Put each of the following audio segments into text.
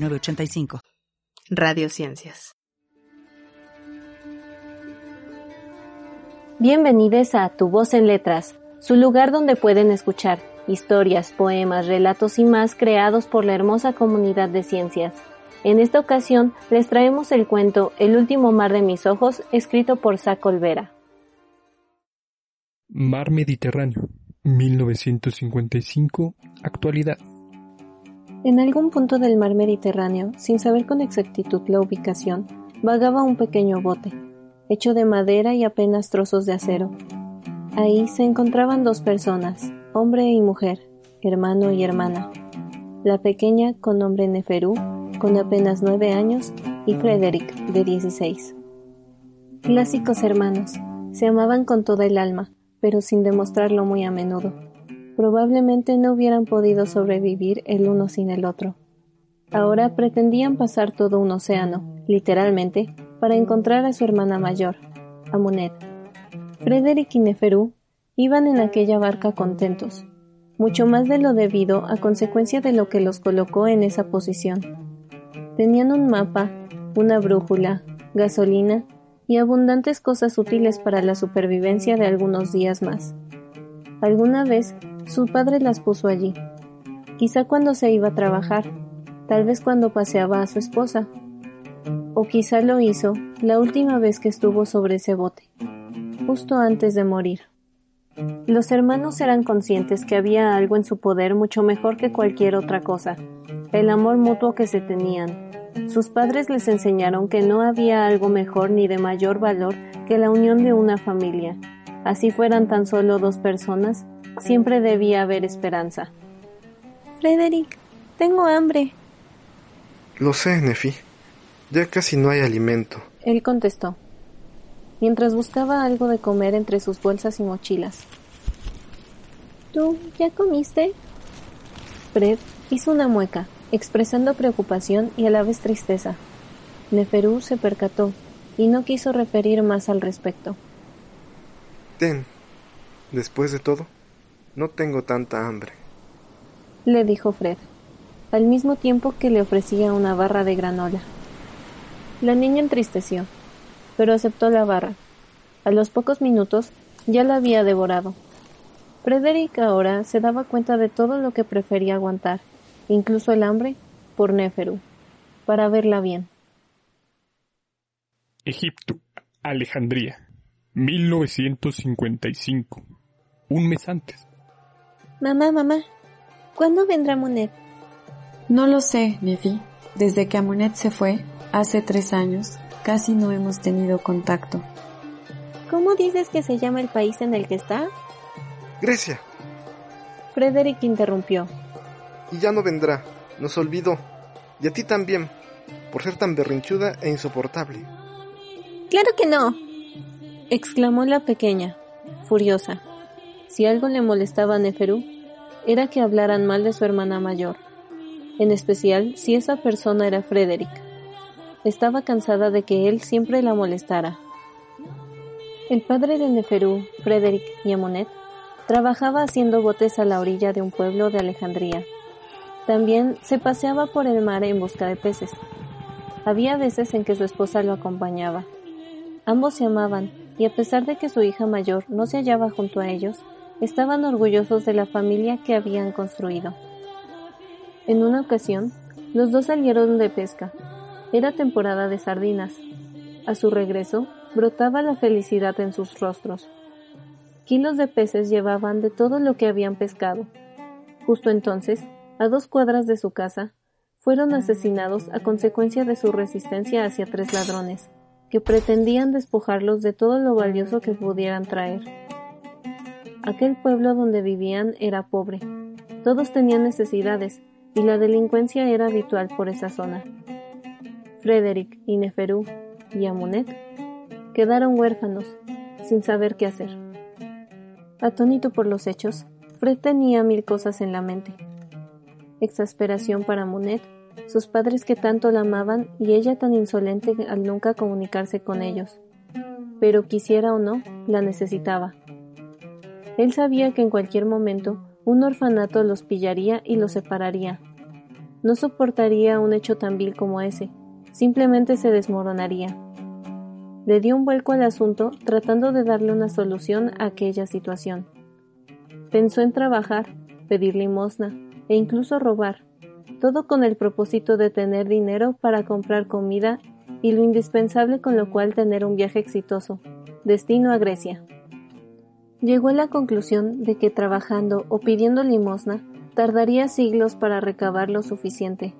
Radio Radiociencias. Bienvenidos a Tu Voz en Letras, su lugar donde pueden escuchar historias, poemas, relatos y más creados por la hermosa comunidad de ciencias. En esta ocasión les traemos el cuento El último mar de mis ojos, escrito por Zac Olvera. Mar Mediterráneo, 1955, actualidad. En algún punto del mar Mediterráneo, sin saber con exactitud la ubicación, vagaba un pequeño bote, hecho de madera y apenas trozos de acero. Ahí se encontraban dos personas, hombre y mujer, hermano y hermana. La pequeña con nombre Neferú, con apenas nueve años, y Frederick, de dieciséis. Clásicos hermanos, se amaban con toda el alma, pero sin demostrarlo muy a menudo probablemente no hubieran podido sobrevivir el uno sin el otro. Ahora pretendían pasar todo un océano, literalmente, para encontrar a su hermana mayor, Amunet. Frederick y Neferú iban en aquella barca contentos, mucho más de lo debido a consecuencia de lo que los colocó en esa posición. Tenían un mapa, una brújula, gasolina y abundantes cosas útiles para la supervivencia de algunos días más. Alguna vez su padre las puso allí, quizá cuando se iba a trabajar, tal vez cuando paseaba a su esposa, o quizá lo hizo la última vez que estuvo sobre ese bote, justo antes de morir. Los hermanos eran conscientes que había algo en su poder mucho mejor que cualquier otra cosa, el amor mutuo que se tenían. Sus padres les enseñaron que no había algo mejor ni de mayor valor que la unión de una familia. Así fueran tan solo dos personas, Siempre debía haber esperanza. Frederick, tengo hambre. Lo sé, Nefi. Ya casi no hay alimento. Él contestó, mientras buscaba algo de comer entre sus bolsas y mochilas. ¿Tú ya comiste? Fred hizo una mueca, expresando preocupación y a la vez tristeza. Neferú se percató y no quiso referir más al respecto. Ten, después de todo, no tengo tanta hambre, le dijo Fred, al mismo tiempo que le ofrecía una barra de granola. La niña entristeció, pero aceptó la barra. A los pocos minutos ya la había devorado. Frederick ahora se daba cuenta de todo lo que prefería aguantar, incluso el hambre, por Néferu, para verla bien. Egipto, Alejandría, 1955. Un mes antes. Mamá, mamá, ¿cuándo vendrá Monet? No lo sé, Nefi. Desde que Amunet se fue, hace tres años, casi no hemos tenido contacto. ¿Cómo dices que se llama el país en el que está? Grecia. Frederick interrumpió. Y ya no vendrá. Nos olvidó. Y a ti también, por ser tan berrinchuda e insoportable. Claro que no. Exclamó la pequeña, furiosa. Si algo le molestaba a Neferú, era que hablaran mal de su hermana mayor, en especial si esa persona era Frederick. Estaba cansada de que él siempre la molestara. El padre de Neferú, Frederick y Amonet, trabajaba haciendo botes a la orilla de un pueblo de Alejandría. También se paseaba por el mar en busca de peces. Había veces en que su esposa lo acompañaba. Ambos se amaban, y a pesar de que su hija mayor no se hallaba junto a ellos, estaban orgullosos de la familia que habían construido. En una ocasión, los dos salieron de pesca. Era temporada de sardinas. A su regreso, brotaba la felicidad en sus rostros. Kilos de peces llevaban de todo lo que habían pescado. Justo entonces, a dos cuadras de su casa, fueron asesinados a consecuencia de su resistencia hacia tres ladrones, que pretendían despojarlos de todo lo valioso que pudieran traer. Aquel pueblo donde vivían era pobre. Todos tenían necesidades, y la delincuencia era habitual por esa zona. Frederick y Neferú y Amunet quedaron huérfanos, sin saber qué hacer. Atónito por los hechos, Fred tenía mil cosas en la mente. Exasperación para Amunet, sus padres que tanto la amaban y ella tan insolente al nunca comunicarse con ellos. Pero quisiera o no, la necesitaba. Él sabía que en cualquier momento un orfanato los pillaría y los separaría. No soportaría un hecho tan vil como ese, simplemente se desmoronaría. Le dio un vuelco al asunto tratando de darle una solución a aquella situación. Pensó en trabajar, pedir limosna e incluso robar, todo con el propósito de tener dinero para comprar comida y lo indispensable con lo cual tener un viaje exitoso, destino a Grecia. Llegó a la conclusión de que trabajando o pidiendo limosna tardaría siglos para recabar lo suficiente.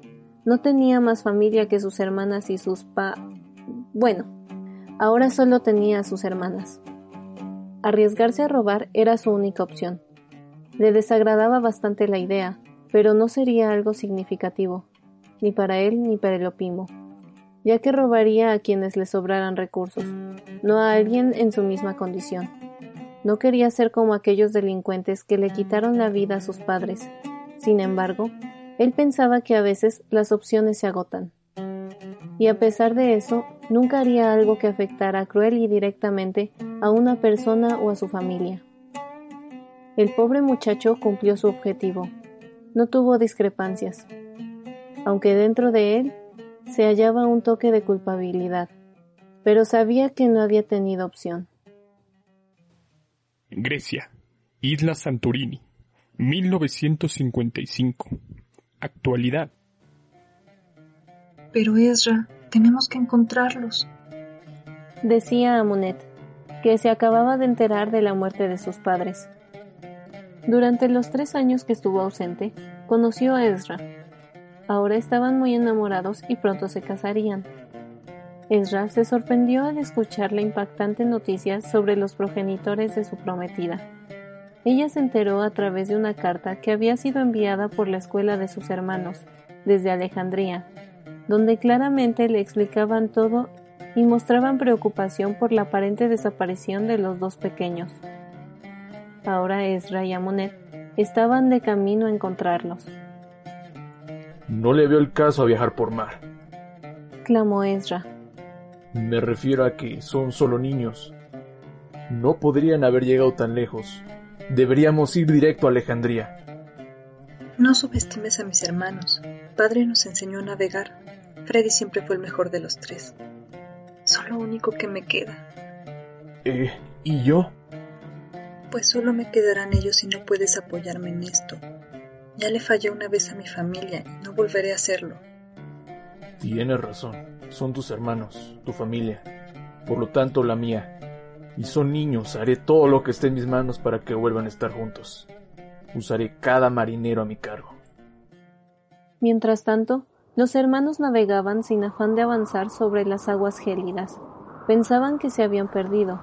No tenía más familia que sus hermanas y sus pa... Bueno, ahora solo tenía a sus hermanas. Arriesgarse a robar era su única opción. Le desagradaba bastante la idea, pero no sería algo significativo, ni para él ni para el opimo, ya que robaría a quienes le sobraran recursos, no a alguien en su misma condición. No quería ser como aquellos delincuentes que le quitaron la vida a sus padres. Sin embargo, él pensaba que a veces las opciones se agotan. Y a pesar de eso, nunca haría algo que afectara cruel y directamente a una persona o a su familia. El pobre muchacho cumplió su objetivo. No tuvo discrepancias, aunque dentro de él se hallaba un toque de culpabilidad, pero sabía que no había tenido opción. Grecia, Isla Santorini, 1955. Actualidad. Pero Ezra, tenemos que encontrarlos. Decía Amunet, que se acababa de enterar de la muerte de sus padres. Durante los tres años que estuvo ausente, conoció a Ezra. Ahora estaban muy enamorados y pronto se casarían. Ezra se sorprendió al escuchar la impactante noticia sobre los progenitores de su prometida. Ella se enteró a través de una carta que había sido enviada por la escuela de sus hermanos, desde Alejandría, donde claramente le explicaban todo y mostraban preocupación por la aparente desaparición de los dos pequeños. Ahora Ezra y Amonet estaban de camino a encontrarlos. No le veo el caso a viajar por mar, clamó Ezra. Me refiero a que son solo niños. No podrían haber llegado tan lejos. Deberíamos ir directo a Alejandría. No subestimes a mis hermanos. Padre nos enseñó a navegar. Freddy siempre fue el mejor de los tres. Son lo único que me queda. Eh, ¿y yo? Pues solo me quedarán ellos si no puedes apoyarme en esto. Ya le fallé una vez a mi familia y no volveré a hacerlo. Tienes razón. Son tus hermanos, tu familia, por lo tanto la mía. Y son niños, haré todo lo que esté en mis manos para que vuelvan a estar juntos. Usaré cada marinero a mi cargo. Mientras tanto, los hermanos navegaban sin afán de avanzar sobre las aguas gélidas. Pensaban que se habían perdido.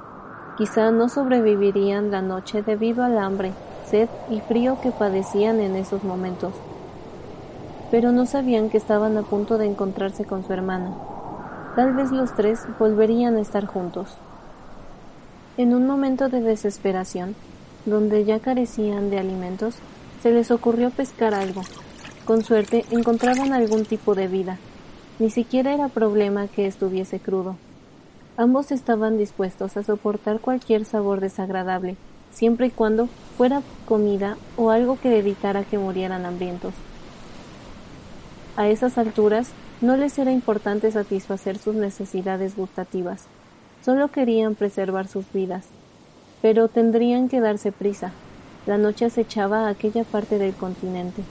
Quizá no sobrevivirían la noche debido al hambre, sed y frío que padecían en esos momentos. Pero no sabían que estaban a punto de encontrarse con su hermana. Tal vez los tres volverían a estar juntos. En un momento de desesperación, donde ya carecían de alimentos, se les ocurrió pescar algo. Con suerte encontraban algún tipo de vida. Ni siquiera era problema que estuviese crudo. Ambos estaban dispuestos a soportar cualquier sabor desagradable, siempre y cuando fuera comida o algo que evitara que murieran hambrientos. A esas alturas, no les era importante satisfacer sus necesidades gustativas, solo querían preservar sus vidas. Pero tendrían que darse prisa. La noche acechaba a aquella parte del continente.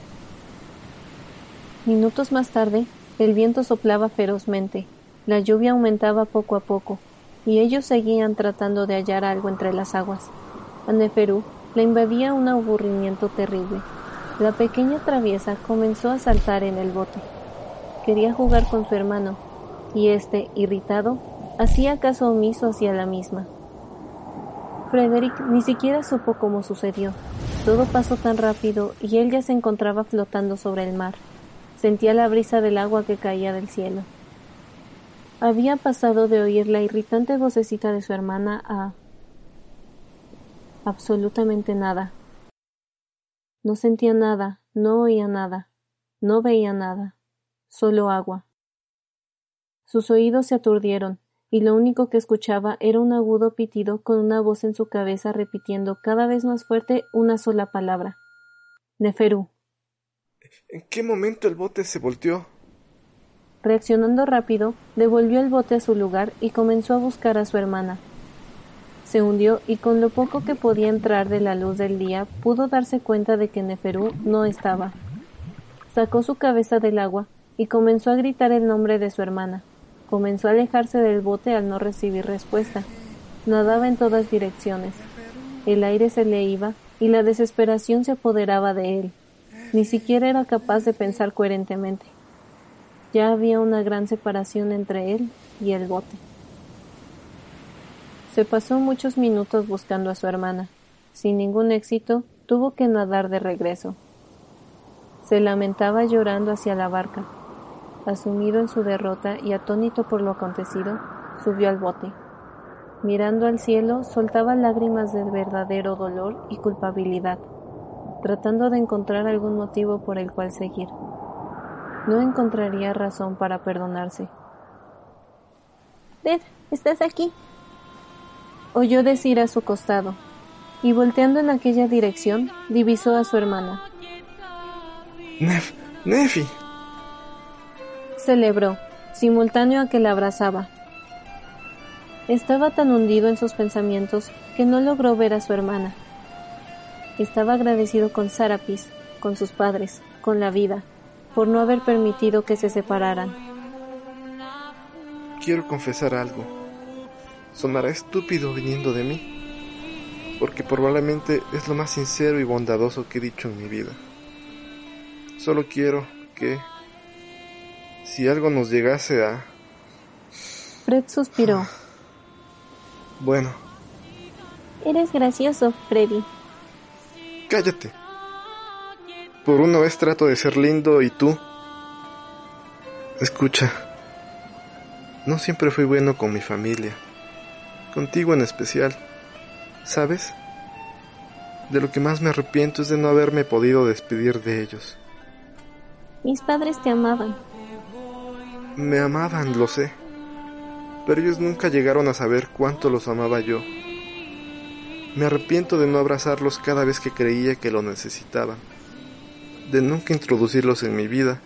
Minutos más tarde, el viento soplaba ferozmente, la lluvia aumentaba poco a poco, y ellos seguían tratando de hallar algo entre las aguas. A Neferú le invadía un aburrimiento terrible. La pequeña traviesa comenzó a saltar en el bote quería jugar con su hermano, y éste, irritado, hacía caso omiso hacia la misma. Frederick ni siquiera supo cómo sucedió. Todo pasó tan rápido y él ya se encontraba flotando sobre el mar, Sentía la brisa del agua que caía del cielo. Había pasado de oír la irritante vocecita de su hermana a absolutamente nada. No sentía nada, no oía nada, no veía nada, solo agua. Sus oídos se aturdieron, y lo único que escuchaba era un agudo pitido con una voz en su cabeza repitiendo cada vez más fuerte una sola palabra. Neferú. ¿En qué momento el bote se volteó? Reaccionando rápido, devolvió el bote a su lugar y comenzó a buscar a su hermana. Se hundió y con lo poco que podía entrar de la luz del día pudo darse cuenta de que Neferú no estaba. Sacó su cabeza del agua y comenzó a gritar el nombre de su hermana. Comenzó a alejarse del bote al no recibir respuesta. Nadaba en todas direcciones. El aire se le iba y la desesperación se apoderaba de él. Ni siquiera era capaz de pensar coherentemente. Ya había una gran separación entre él y el bote. Se pasó muchos minutos buscando a su hermana. Sin ningún éxito, tuvo que nadar de regreso. Se lamentaba llorando hacia la barca. Asumido en su derrota y atónito por lo acontecido, subió al bote. Mirando al cielo, soltaba lágrimas de verdadero dolor y culpabilidad, tratando de encontrar algún motivo por el cual seguir. No encontraría razón para perdonarse. Ned, ¿estás aquí? Oyó decir a su costado, y volteando en aquella dirección, divisó a su hermana. Nef, Nefi. Celebró, simultáneo a que la abrazaba. Estaba tan hundido en sus pensamientos que no logró ver a su hermana. Estaba agradecido con Sarapis, con sus padres, con la vida, por no haber permitido que se separaran. Quiero confesar algo. Sonará estúpido viniendo de mí, porque probablemente es lo más sincero y bondadoso que he dicho en mi vida. Solo quiero que, si algo nos llegase a... Fred suspiró. Bueno. Eres gracioso, Freddy. Cállate. Por una vez trato de ser lindo y tú... Escucha. No siempre fui bueno con mi familia. Contigo en especial. ¿Sabes? De lo que más me arrepiento es de no haberme podido despedir de ellos. Mis padres te amaban. Me amaban, lo sé. Pero ellos nunca llegaron a saber cuánto los amaba yo. Me arrepiento de no abrazarlos cada vez que creía que lo necesitaban. De nunca introducirlos en mi vida.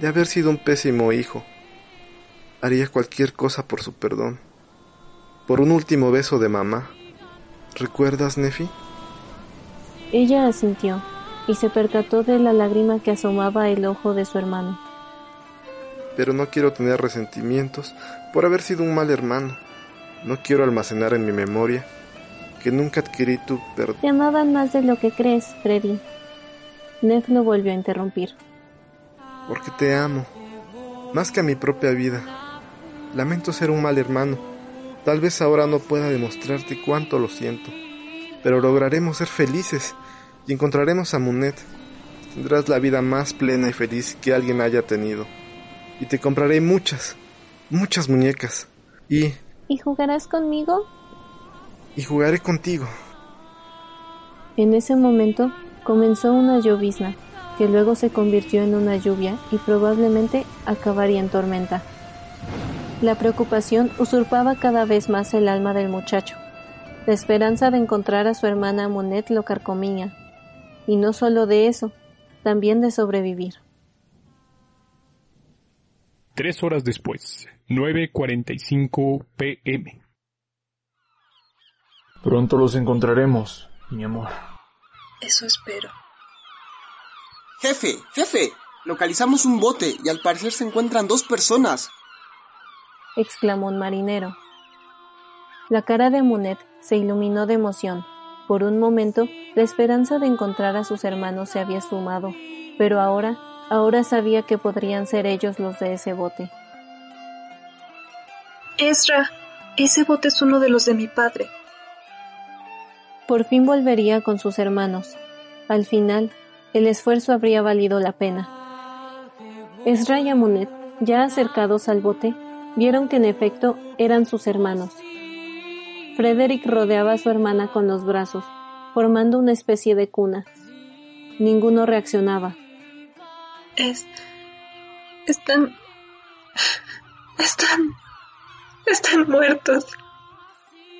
De haber sido un pésimo hijo. Haría cualquier cosa por su perdón. Por un último beso de mamá. ¿Recuerdas, Nefi? Ella asintió y se percató de la lágrima que asomaba el ojo de su hermano. Pero no quiero tener resentimientos por haber sido un mal hermano. No quiero almacenar en mi memoria que nunca adquirí tu perdón. Te amaban más de lo que crees, Freddy. Ned lo volvió a interrumpir. Porque te amo, más que a mi propia vida. Lamento ser un mal hermano. Tal vez ahora no pueda demostrarte cuánto lo siento, pero lograremos ser felices y encontraremos a Munet. Tendrás la vida más plena y feliz que alguien haya tenido. Y te compraré muchas, muchas muñecas. Y... ¿Y jugarás conmigo? Y jugaré contigo. En ese momento comenzó una llovizna, que luego se convirtió en una lluvia y probablemente acabaría en tormenta. La preocupación usurpaba cada vez más el alma del muchacho. La esperanza de encontrar a su hermana Monet lo carcomía, y no solo de eso, también de sobrevivir. Tres horas después, 9.45 pm. Pronto los encontraremos, mi amor. Eso espero. Jefe, jefe, localizamos un bote y al parecer se encuentran dos personas. exclamó un marinero. La cara de Munet se iluminó de emoción. Por un momento, la esperanza de encontrar a sus hermanos se había esfumado, pero ahora, ahora sabía que podrían ser ellos los de ese bote. Ezra, ese bote es uno de los de mi padre. Por fin volvería con sus hermanos. Al final, el esfuerzo habría valido la pena. Ezra y Amunet, ya acercados al bote, vieron que en efecto eran sus hermanos. Frederick rodeaba a su hermana con los brazos, formando una especie de cuna. Ninguno reaccionaba. Es... Están... Están... Están muertos.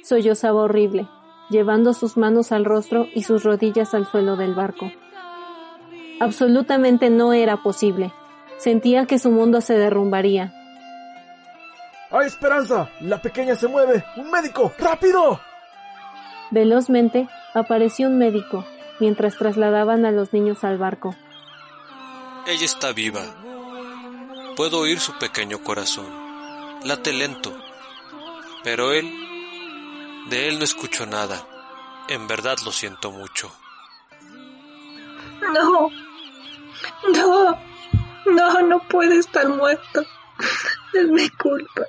Sollozaba horrible, llevando sus manos al rostro y sus rodillas al suelo del barco. Absolutamente no era posible. Sentía que su mundo se derrumbaría. ¡Hay esperanza! ¡La pequeña se mueve! ¡Un médico! ¡Rápido! Velozmente apareció un médico mientras trasladaban a los niños al barco. Ella está viva. Puedo oír su pequeño corazón. Late lento. Pero él... De él no escucho nada. En verdad lo siento mucho. No. No. No, no puede estar muerto. Es mi culpa.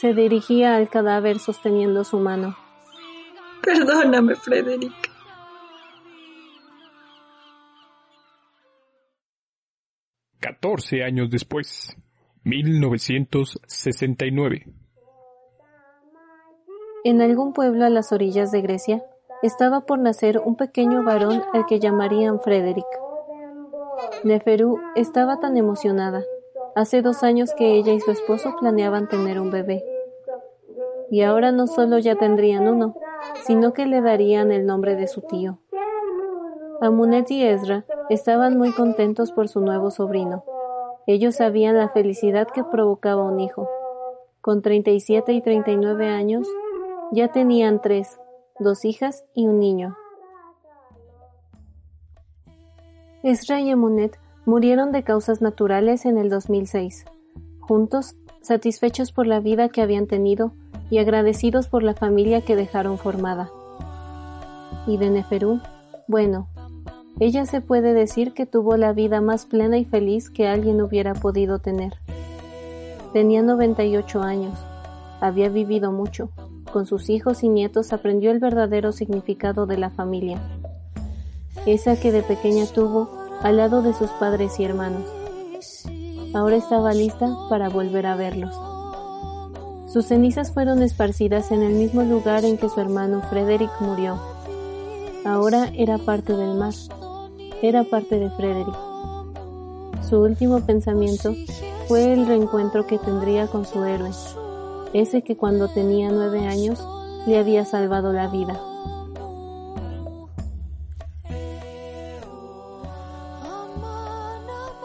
Se dirigía al cadáver sosteniendo su mano. Perdóname, Frederick. Catorce años después, 1969. En algún pueblo a las orillas de Grecia, estaba por nacer un pequeño varón al que llamarían Frederick. Neferú estaba tan emocionada. Hace dos años que ella y su esposo planeaban tener un bebé. Y ahora no solo ya tendrían uno, sino que le darían el nombre de su tío. Amunet y Ezra estaban muy contentos por su nuevo sobrino. Ellos sabían la felicidad que provocaba un hijo. Con 37 y 39 años, ya tenían tres, dos hijas y un niño. Ezra y Amunet murieron de causas naturales en el 2006. Juntos, satisfechos por la vida que habían tenido y agradecidos por la familia que dejaron formada. Y de Neferú, bueno, ella se puede decir que tuvo la vida más plena y feliz que alguien hubiera podido tener. Tenía 98 años, había vivido mucho, con sus hijos y nietos aprendió el verdadero significado de la familia esa que de pequeña tuvo al lado de sus padres y hermanos. Ahora estaba lista para volver a verlos. Sus cenizas fueron esparcidas en el mismo lugar en que su hermano Frederick murió. Ahora era parte del mar, era parte de Frederick. Su último pensamiento fue el reencuentro que tendría con su héroe, ese que cuando tenía nueve años le había salvado la vida.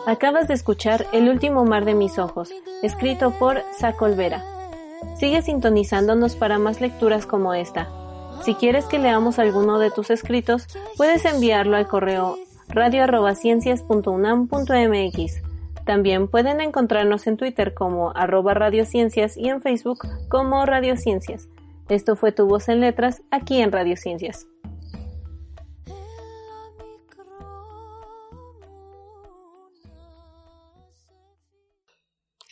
Acabas de escuchar El último mar de mis ojos, escrito por Sacolvera. Sigue sintonizándonos para más lecturas como esta. Si quieres que leamos alguno de tus escritos, puedes enviarlo al correo radio.ciencias.unam.mx. También pueden encontrarnos en Twitter como arroba radiociencias y en Facebook como radiociencias. Esto fue tu voz en letras aquí en Radiociencias.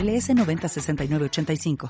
LS 906985.